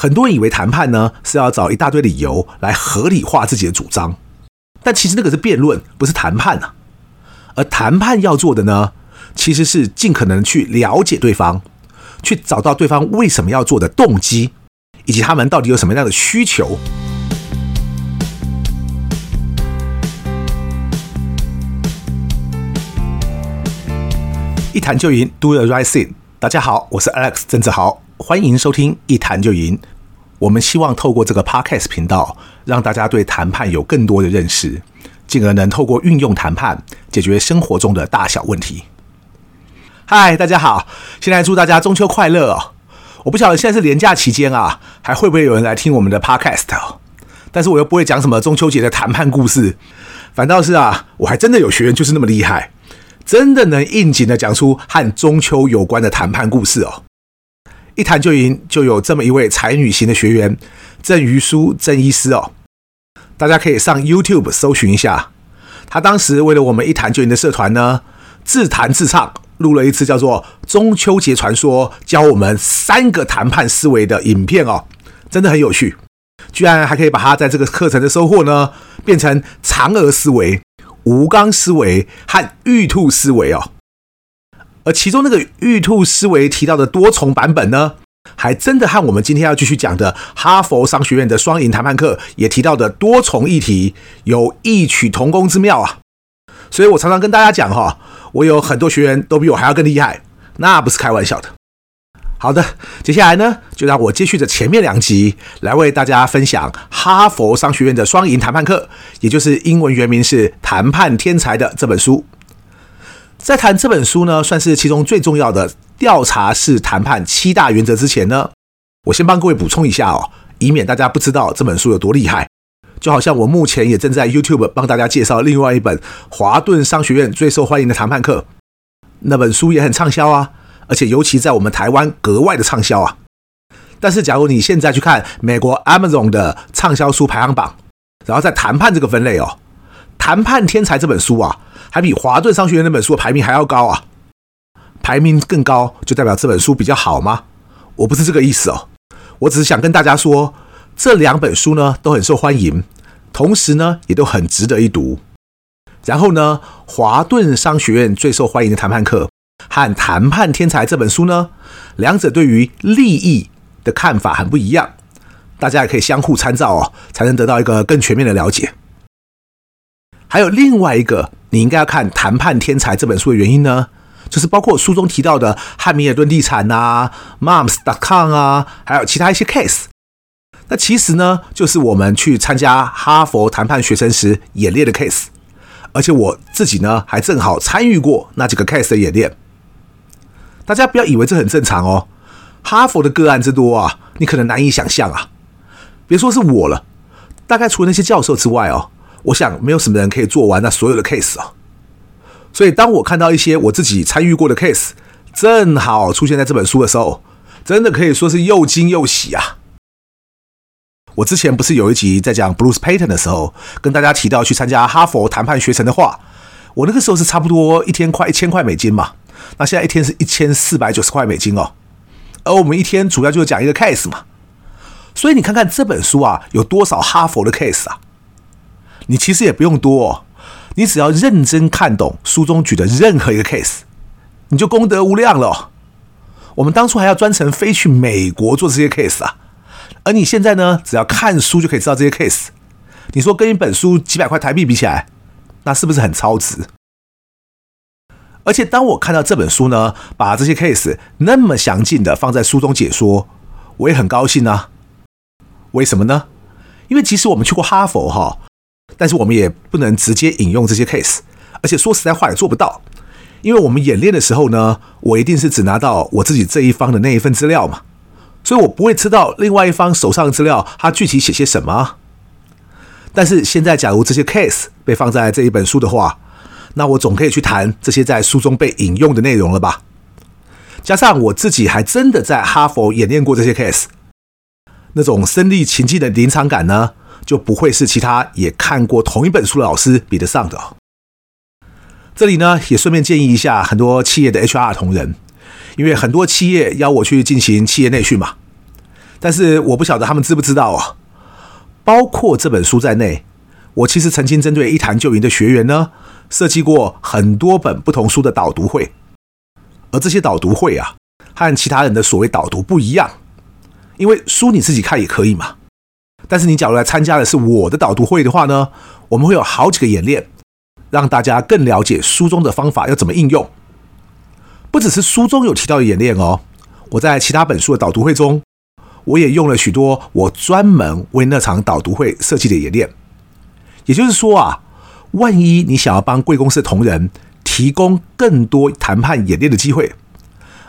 很多人以为谈判呢是要找一大堆理由来合理化自己的主张，但其实那个是辩论，不是谈判啊。而谈判要做的呢，其实是尽可能去了解对方，去找到对方为什么要做的动机，以及他们到底有什么样的需求。一谈就赢，Do the right thing。大家好，我是 Alex 郑志豪，欢迎收听一谈就赢。我们希望透过这个 Podcast 频道，让大家对谈判有更多的认识，进而能透过运用谈判解决生活中的大小问题。嗨，大家好，现在祝大家中秋快乐哦！我不晓得现在是连假期间啊，还会不会有人来听我们的 Podcast？但是我又不会讲什么中秋节的谈判故事，反倒是啊，我还真的有学员就是那么厉害。真的能应景的讲出和中秋有关的谈判故事哦！一谈就赢，就有这么一位才女型的学员郑瑜书郑医师哦。大家可以上 YouTube 搜寻一下，他当时为了我们一谈就赢的社团呢，自弹自唱录了一次叫做《中秋节传说》，教我们三个谈判思维的影片哦，真的很有趣，居然还可以把他在这个课程的收获呢变成嫦娥思维。吴刚思维和玉兔思维哦，而其中那个玉兔思维提到的多重版本呢，还真的和我们今天要继续讲的哈佛商学院的双赢谈判课也提到的多重议题有异曲同工之妙啊！所以我常常跟大家讲哈，我有很多学员都比我还要更厉害，那不是开玩笑的。好的，接下来呢，就让我接续着前面两集来为大家分享哈佛商学院的双赢谈判课，也就是英文原名是《谈判天才》的这本书。在谈这本书呢，算是其中最重要的调查式谈判七大原则之前呢，我先帮各位补充一下哦，以免大家不知道这本书有多厉害。就好像我目前也正在 YouTube 帮大家介绍另外一本华顿商学院最受欢迎的谈判课，那本书也很畅销啊。而且尤其在我们台湾格外的畅销啊！但是假如你现在去看美国 Amazon 的畅销书排行榜，然后在谈判这个分类哦，《谈判天才》这本书啊，还比华顿商学院那本书的排名还要高啊！排名更高就代表这本书比较好吗？我不是这个意思哦，我只是想跟大家说，这两本书呢都很受欢迎，同时呢也都很值得一读。然后呢，华顿商学院最受欢迎的谈判课。和《谈判天才》这本书呢，两者对于利益的看法很不一样，大家也可以相互参照哦，才能得到一个更全面的了解。还有另外一个你应该要看《谈判天才》这本书的原因呢，就是包括书中提到的汉密尔顿地产啊、Moms.com 啊，还有其他一些 case。那其实呢，就是我们去参加哈佛谈判学生时演练的 case，而且我自己呢，还正好参与过那几个 case 的演练。大家不要以为这很正常哦，哈佛的个案之多啊，你可能难以想象啊。别说是我了，大概除了那些教授之外哦，我想没有什么人可以做完那所有的 case 啊。所以当我看到一些我自己参与过的 case，正好出现在这本书的时候，真的可以说是又惊又喜啊。我之前不是有一集在讲 Bruce Payton 的时候，跟大家提到去参加哈佛谈判学程的话，我那个时候是差不多一天快一千块美金嘛。那现在一天是一千四百九十块美金哦，而我们一天主要就是讲一个 case 嘛，所以你看看这本书啊，有多少哈佛的 case 啊？你其实也不用多哦，你只要认真看懂书中举的任何一个 case，你就功德无量了。我们当初还要专程飞去美国做这些 case 啊，而你现在呢，只要看书就可以知道这些 case。你说跟一本书几百块台币比起来，那是不是很超值？而且当我看到这本书呢，把这些 case 那么详尽的放在书中解说，我也很高兴啊。为什么呢？因为其实我们去过哈佛哈，但是我们也不能直接引用这些 case，而且说实在话也做不到，因为我们演练的时候呢，我一定是只拿到我自己这一方的那一份资料嘛，所以我不会知道另外一方手上的资料他具体写些什么。但是现在，假如这些 case 被放在这一本书的话，那我总可以去谈这些在书中被引用的内容了吧？加上我自己还真的在哈佛演练过这些 case，那种身历其境的临场感呢，就不会是其他也看过同一本书的老师比得上的。这里呢，也顺便建议一下很多企业的 HR 同仁，因为很多企业邀我去进行企业内训嘛。但是我不晓得他们知不知道啊。包括这本书在内，我其实曾经针对一谈就赢的学员呢，设计过很多本不同书的导读会。而这些导读会啊，和其他人的所谓导读不一样，因为书你自己看也可以嘛。但是你假如来参加的是我的导读会的话呢，我们会有好几个演练，让大家更了解书中的方法要怎么应用。不只是书中有提到的演练哦，我在其他本书的导读会中，我也用了许多我专门为那场导读会设计的演练。也就是说啊，万一你想要帮贵公司的同仁提供更多谈判演练的机会，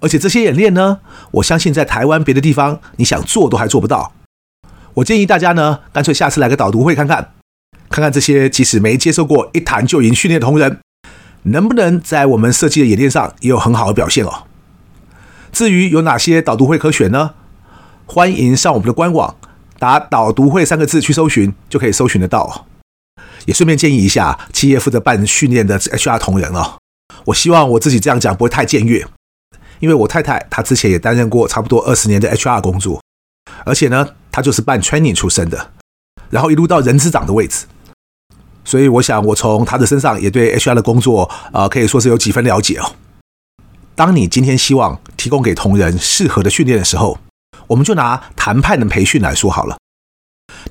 而且这些演练呢，我相信在台湾别的地方你想做都还做不到。我建议大家呢，干脆下次来个导读会看看，看看这些即使没接受过一谈就赢训练的同仁，能不能在我们设计的演练上也有很好的表现哦？至于有哪些导读会可选呢？欢迎上我们的官网，打“导读会”三个字去搜寻，就可以搜寻得到。也顺便建议一下企业负责办训练的 HR 同仁哦，我希望我自己这样讲不会太僭越，因为我太太她之前也担任过差不多二十年的 HR 工作，而且呢，他就是办 training 出身的，然后一路到人资长的位置。所以我想，我从他的身上也对 HR 的工作啊、呃，可以说是有几分了解哦。当你今天希望提供给同仁适合的训练的时候，我们就拿谈判的培训来说好了。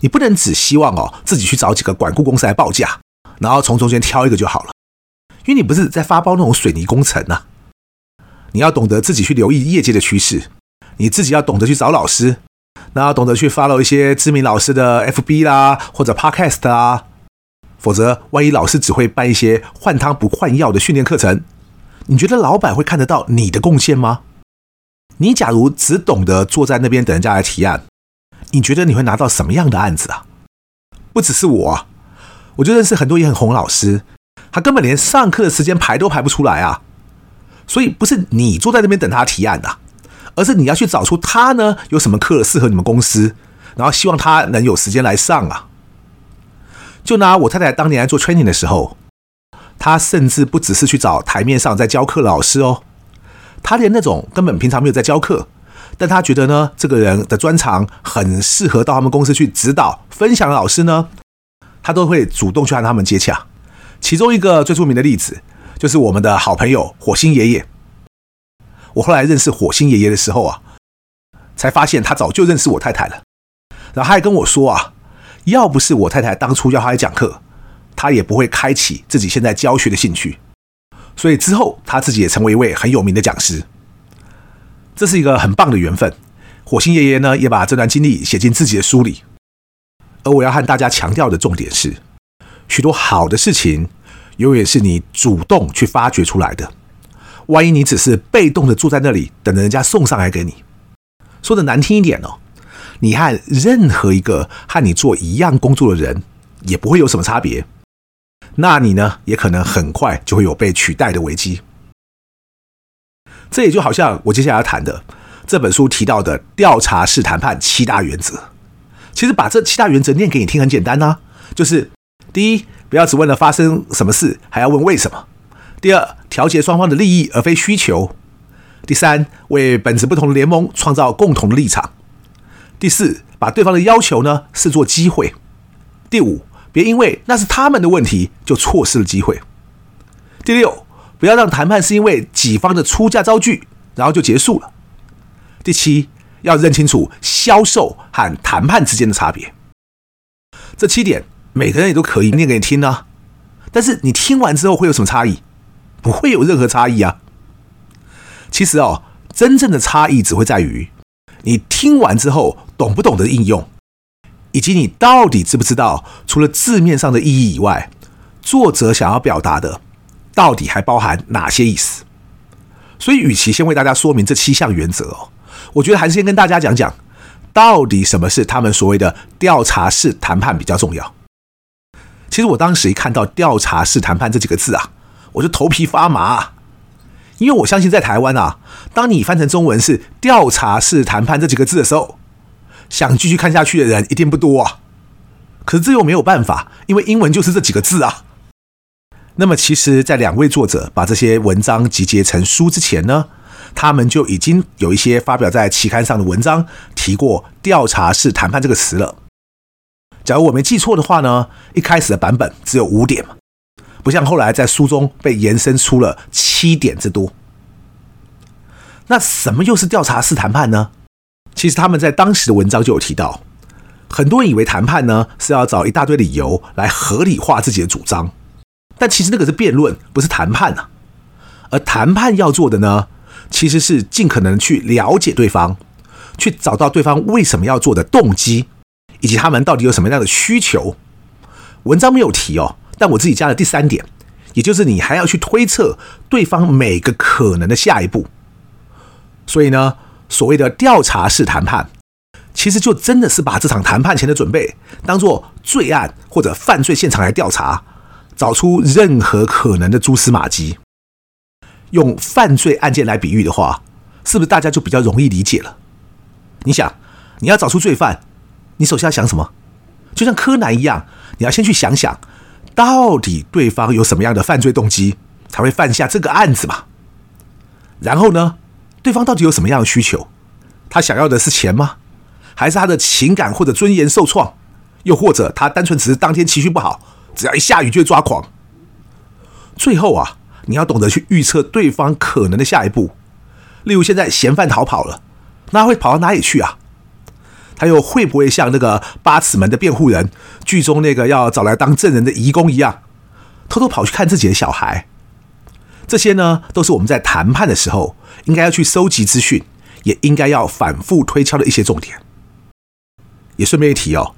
你不能只希望哦自己去找几个管顾公司来报价，然后从中间挑一个就好了，因为你不是在发包那种水泥工程呐、啊。你要懂得自己去留意业界的趋势，你自己要懂得去找老师，然后懂得去 follow 一些知名老师的 FB 啦或者 Podcast 啦。否则，万一老师只会办一些换汤不换药的训练课程，你觉得老板会看得到你的贡献吗？你假如只懂得坐在那边等人家来提案，你觉得你会拿到什么样的案子啊？不只是我，我就认识很多也很红老师，他根本连上课的时间排都排不出来啊。所以不是你坐在那边等他提案的，而是你要去找出他呢有什么课适合你们公司，然后希望他能有时间来上啊。就拿我太太当年来做 training 的时候，她甚至不只是去找台面上在教课的老师哦，她连那种根本平常没有在教课，但她觉得呢，这个人的专长很适合到他们公司去指导分享的老师呢，她都会主动去和他们接洽。其中一个最著名的例子，就是我们的好朋友火星爷爷。我后来认识火星爷爷的时候啊，才发现他早就认识我太太了，然后他还跟我说啊。要不是我太太当初要他来讲课，他也不会开启自己现在教学的兴趣。所以之后他自己也成为一位很有名的讲师。这是一个很棒的缘分。火星爷爷呢，也把这段经历写进自己的书里。而我要和大家强调的重点是，许多好的事情永远是你主动去发掘出来的。万一你只是被动的坐在那里等着人家送上来给你，说的难听一点哦。你和任何一个和你做一样工作的人也不会有什么差别，那你呢，也可能很快就会有被取代的危机。这也就好像我接下来要谈的这本书提到的调查式谈判七大原则。其实把这七大原则念给你听很简单啊，就是第一，不要只问了发生什么事，还要问为什么；第二，调节双方的利益而非需求；第三，为本质不同的联盟创造共同的立场。第四，把对方的要求呢视作机会。第五，别因为那是他们的问题就错失了机会。第六，不要让谈判是因为己方的出价遭拒，然后就结束了。第七，要认清楚销售和谈判之间的差别。这七点每个人也都可以念给你听啊，但是你听完之后会有什么差异？不会有任何差异啊。其实哦，真正的差异只会在于。你听完之后懂不懂得应用，以及你到底知不知道，除了字面上的意义以外，作者想要表达的到底还包含哪些意思？所以，与其先为大家说明这七项原则哦，我觉得还是先跟大家讲讲，到底什么是他们所谓的调查式谈判比较重要。其实我当时一看到“调查式谈判”这几个字啊，我就头皮发麻。因为我相信，在台湾啊，当你翻成中文是“调查式谈判”这几个字的时候，想继续看下去的人一定不多啊。可是这又没有办法，因为英文就是这几个字啊。那么，其实，在两位作者把这些文章集结成书之前呢，他们就已经有一些发表在期刊上的文章提过“调查式谈判”这个词了。假如我没记错的话呢，一开始的版本只有五点嘛，不像后来在书中被延伸出了七点之多。那什么又是调查式谈判呢？其实他们在当时的文章就有提到，很多人以为谈判呢是要找一大堆理由来合理化自己的主张，但其实那个是辩论，不是谈判啊。而谈判要做的呢，其实是尽可能去了解对方，去找到对方为什么要做的动机，以及他们到底有什么样的需求。文章没有提哦，但我自己加了第三点，也就是你还要去推测对方每个可能的下一步。所以呢，所谓的调查式谈判，其实就真的是把这场谈判前的准备当做罪案或者犯罪现场来调查，找出任何可能的蛛丝马迹。用犯罪案件来比喻的话，是不是大家就比较容易理解了？你想，你要找出罪犯，你首先要想什么？就像柯南一样，你要先去想想，到底对方有什么样的犯罪动机，才会犯下这个案子嘛？然后呢？对方到底有什么样的需求？他想要的是钱吗？还是他的情感或者尊严受创？又或者他单纯只是当天情绪不好，只要一下雨就会抓狂？最后啊，你要懂得去预测对方可能的下一步。例如，现在嫌犯逃跑了，那会跑到哪里去啊？他又会不会像那个八尺门的辩护人，剧中那个要找来当证人的遗工一样，偷偷跑去看自己的小孩？这些呢，都是我们在谈判的时候应该要去收集资讯，也应该要反复推敲的一些重点。也顺便一提哦，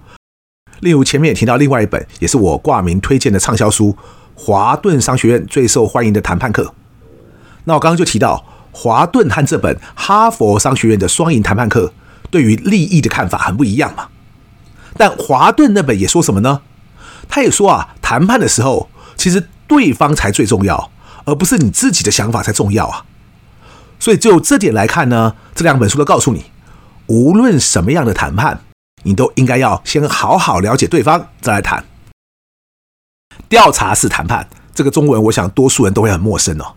例如前面也提到另外一本，也是我挂名推荐的畅销书《华顿商学院最受欢迎的谈判课》。那我刚刚就提到，华顿和这本哈佛商学院的双赢谈判课对于利益的看法很不一样嘛。但华顿那本也说什么呢？他也说啊，谈判的时候，其实对方才最重要。而不是你自己的想法才重要啊！所以就这点来看呢，这两本书都告诉你，无论什么样的谈判，你都应该要先好好了解对方，再来谈。调查式谈判这个中文，我想多数人都会很陌生哦。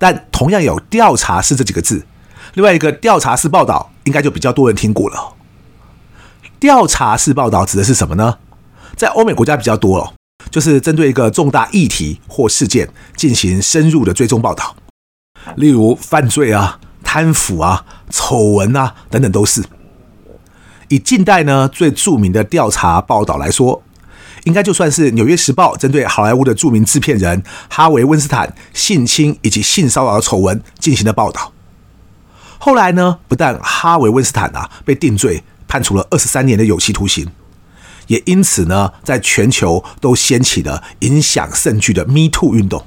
但同样有“调查式”这几个字，另外一个“调查式报道”应该就比较多人听过了。调查式报道指的是什么呢？在欧美国家比较多哦。就是针对一个重大议题或事件进行深入的追踪报道，例如犯罪啊、贪腐啊、丑闻啊等等都是。以近代呢最著名的调查报道来说，应该就算是《纽约时报》针对好莱坞的著名制片人哈维·温斯坦性侵以及性骚扰的丑闻进行的报道。后来呢，不但哈维·温斯坦啊被定罪，判处了二十三年的有期徒刑。也因此呢，在全球都掀起了影响甚巨的 Me Too 运动。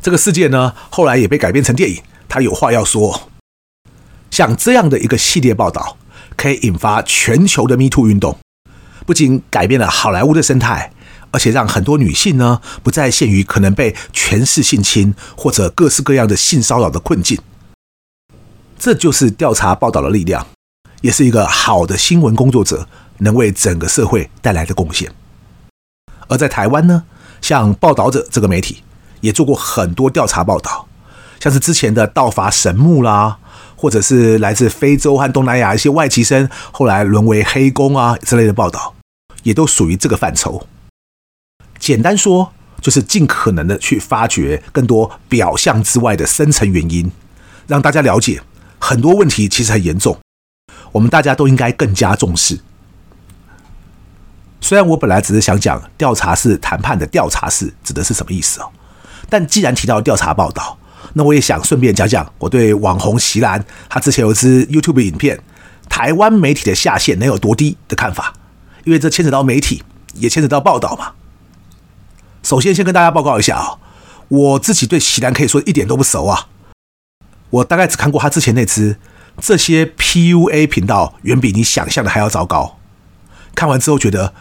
这个事件呢，后来也被改编成电影。他有话要说，像这样的一个系列报道，可以引发全球的 Me Too 运动，不仅改变了好莱坞的生态，而且让很多女性呢，不再陷于可能被权势性侵或者各式各样的性骚扰的困境。这就是调查报道的力量，也是一个好的新闻工作者能为整个社会带来的贡献。而在台湾呢，像报道者这个媒体也做过很多调查报道，像是之前的盗伐神木啦，或者是来自非洲和东南亚一些外籍生后来沦为黑工啊之类的报道，也都属于这个范畴。简单说，就是尽可能的去发掘更多表象之外的深层原因，让大家了解很多问题其实很严重，我们大家都应该更加重视。虽然我本来只是想讲调查式谈判的调查式指的是什么意思哦，但既然提到调查报道，那我也想顺便讲讲我对网红席兰他之前有一支 YouTube 影片《台湾媒体的下限能有多低》的看法，因为这牵扯到媒体，也牵扯到报道嘛。首先，先跟大家报告一下啊，我自己对席兰可以说一点都不熟啊，我大概只看过他之前那支，这些 PUA 频道远比你想象的还要糟糕。看完之后觉得，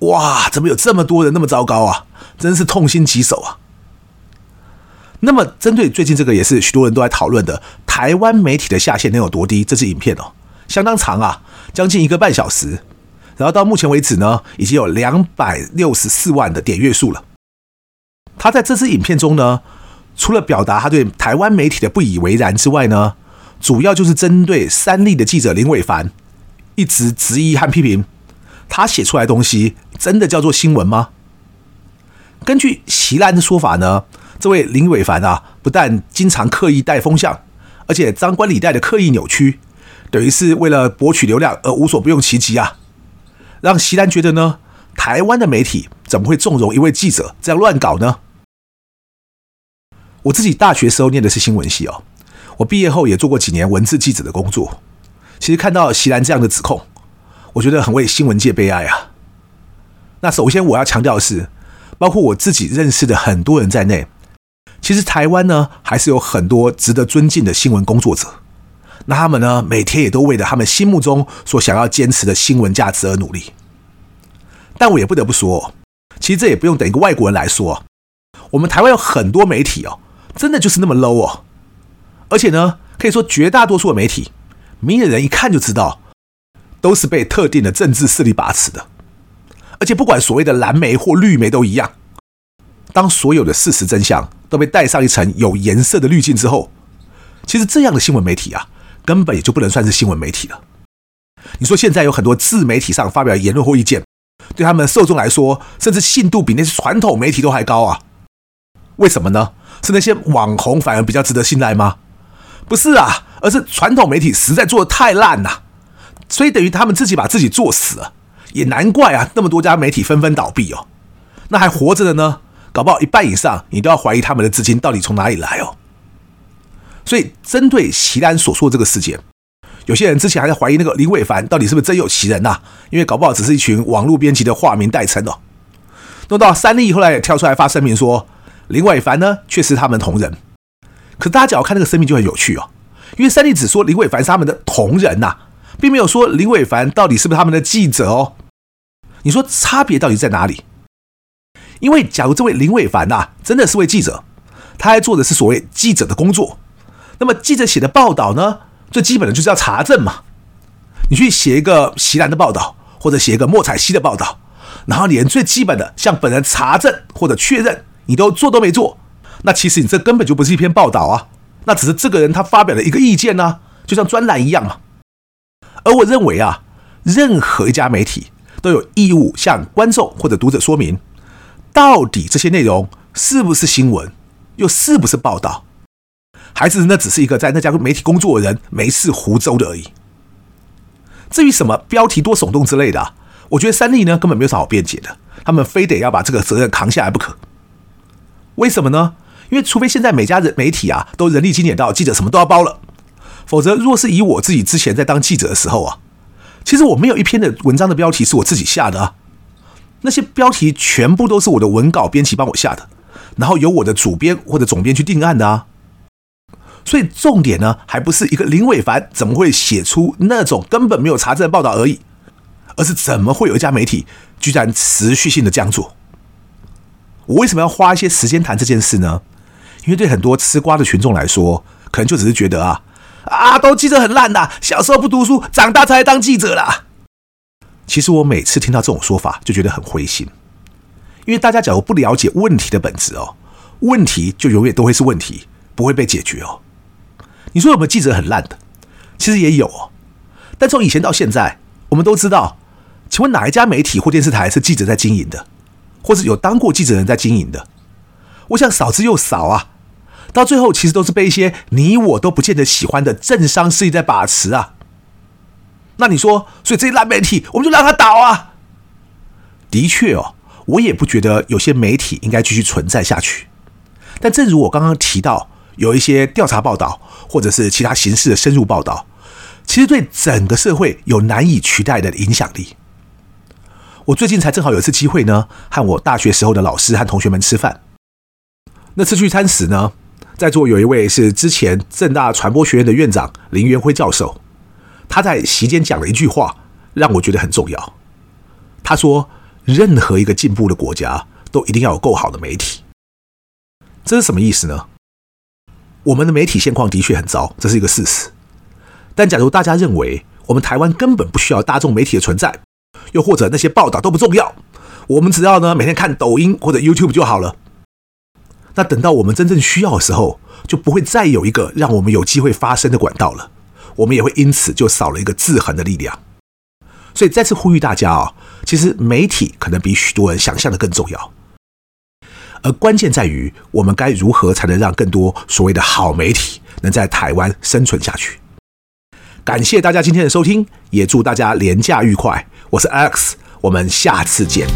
哇，怎么有这么多人那么糟糕啊？真是痛心疾首啊！那么，针对最近这个也是许多人都在讨论的台湾媒体的下限能有多低？这支影片哦，相当长啊，将近一个半小时。然后到目前为止呢，已经有两百六十四万的点阅数了。他在这支影片中呢，除了表达他对台湾媒体的不以为然之外呢，主要就是针对三立的记者林伟凡，一直质疑和批评他写出来的东西真的叫做新闻吗？根据席兰的说法呢，这位林伟凡啊，不但经常刻意带风向，而且张冠李戴的刻意扭曲，等于是为了博取流量而无所不用其极啊，让席兰觉得呢，台湾的媒体怎么会纵容一位记者这样乱搞呢？我自己大学时候念的是新闻系哦，我毕业后也做过几年文字记者的工作。其实看到席兰这样的指控，我觉得很为新闻界悲哀啊。那首先我要强调的是，包括我自己认识的很多人在内，其实台湾呢还是有很多值得尊敬的新闻工作者。那他们呢每天也都为了他们心目中所想要坚持的新闻价值而努力。但我也不得不说，其实这也不用等一个外国人来说，我们台湾有很多媒体哦。真的就是那么 low 哦，而且呢，可以说绝大多数的媒体，明眼人一看就知道，都是被特定的政治势力把持的。而且不管所谓的蓝媒或绿媒都一样，当所有的事实真相都被带上一层有颜色的滤镜之后，其实这样的新闻媒体啊，根本也就不能算是新闻媒体了。你说现在有很多自媒体上发表言论或意见，对他们受众来说，甚至信度比那些传统媒体都还高啊？为什么呢？是那些网红反而比较值得信赖吗？不是啊，而是传统媒体实在做的太烂了，所以等于他们自己把自己做死了。也难怪啊，那么多家媒体纷纷倒闭哦。那还活着的呢，搞不好一半以上你都要怀疑他们的资金到底从哪里来哦。所以针对席兰所说这个事件，有些人之前还在怀疑那个林伟凡到底是不是真有其人呐？因为搞不好只是一群网络编辑的化名代称哦。弄到三立后来也跳出来发声明说。林伟凡呢，却是他们同仁。可大家只要看那个声明就很有趣哦，因为三立只说林伟凡是他们的同仁呐、啊，并没有说林伟凡到底是不是他们的记者哦。你说差别到底在哪里？因为假如这位林伟凡呐、啊，真的是位记者，他还做的是所谓记者的工作，那么记者写的报道呢，最基本的就是要查证嘛。你去写一个席兰的报道，或者写一个莫彩曦的报道，然后连最基本的向本人查证或者确认。你都做都没做，那其实你这根本就不是一篇报道啊，那只是这个人他发表的一个意见啊，就像专栏一样嘛。而我认为啊，任何一家媒体都有义务向观众或者读者说明，到底这些内容是不是新闻，又是不是报道，还是那只是一个在那家媒体工作的人没事胡诌的而已。至于什么标题多耸动之类的，我觉得三立呢根本没有啥好辩解的，他们非得要把这个责任扛下来不可。为什么呢？因为除非现在每家人媒体啊都人力精简到记者什么都要包了，否则若是以我自己之前在当记者的时候啊，其实我没有一篇的文章的标题是我自己下的啊，那些标题全部都是我的文稿编辑帮我下的，然后由我的主编或者总编去定案的啊。所以重点呢，还不是一个林伟凡怎么会写出那种根本没有查证的报道而已，而是怎么会有一家媒体居然持续性的这样做。我为什么要花一些时间谈这件事呢？因为对很多吃瓜的群众来说，可能就只是觉得啊啊，都记者很烂呐，小时候不读书，长大才来当记者啦。其实我每次听到这种说法，就觉得很灰心，因为大家假如不了解问题的本质哦，问题就永远都会是问题，不会被解决哦。你说有没有记者很烂的？其实也有哦，但从以前到现在，我们都知道，请问哪一家媒体或电视台是记者在经营的？或者有当过记者人在经营的，我想少之又少啊。到最后，其实都是被一些你我都不见得喜欢的政商势力在把持啊。那你说，所以这些烂媒体，我们就让他倒啊？的确哦，我也不觉得有些媒体应该继续存在下去。但正如我刚刚提到，有一些调查报道或者是其他形式的深入报道，其实对整个社会有难以取代的影响力。我最近才正好有一次机会呢，和我大学时候的老师和同学们吃饭。那次聚餐时呢，在座有一位是之前正大传播学院的院长林元辉教授，他在席间讲了一句话，让我觉得很重要。他说：“任何一个进步的国家，都一定要有够好的媒体。”这是什么意思呢？我们的媒体现况的确很糟，这是一个事实。但假如大家认为我们台湾根本不需要大众媒体的存在，又或者那些报道都不重要，我们只要呢每天看抖音或者 YouTube 就好了。那等到我们真正需要的时候，就不会再有一个让我们有机会发声的管道了。我们也会因此就少了一个制衡的力量。所以再次呼吁大家啊、哦，其实媒体可能比许多人想象的更重要。而关键在于，我们该如何才能让更多所谓的好媒体能在台湾生存下去？感谢大家今天的收听，也祝大家廉价愉快。我是 X，我们下次见。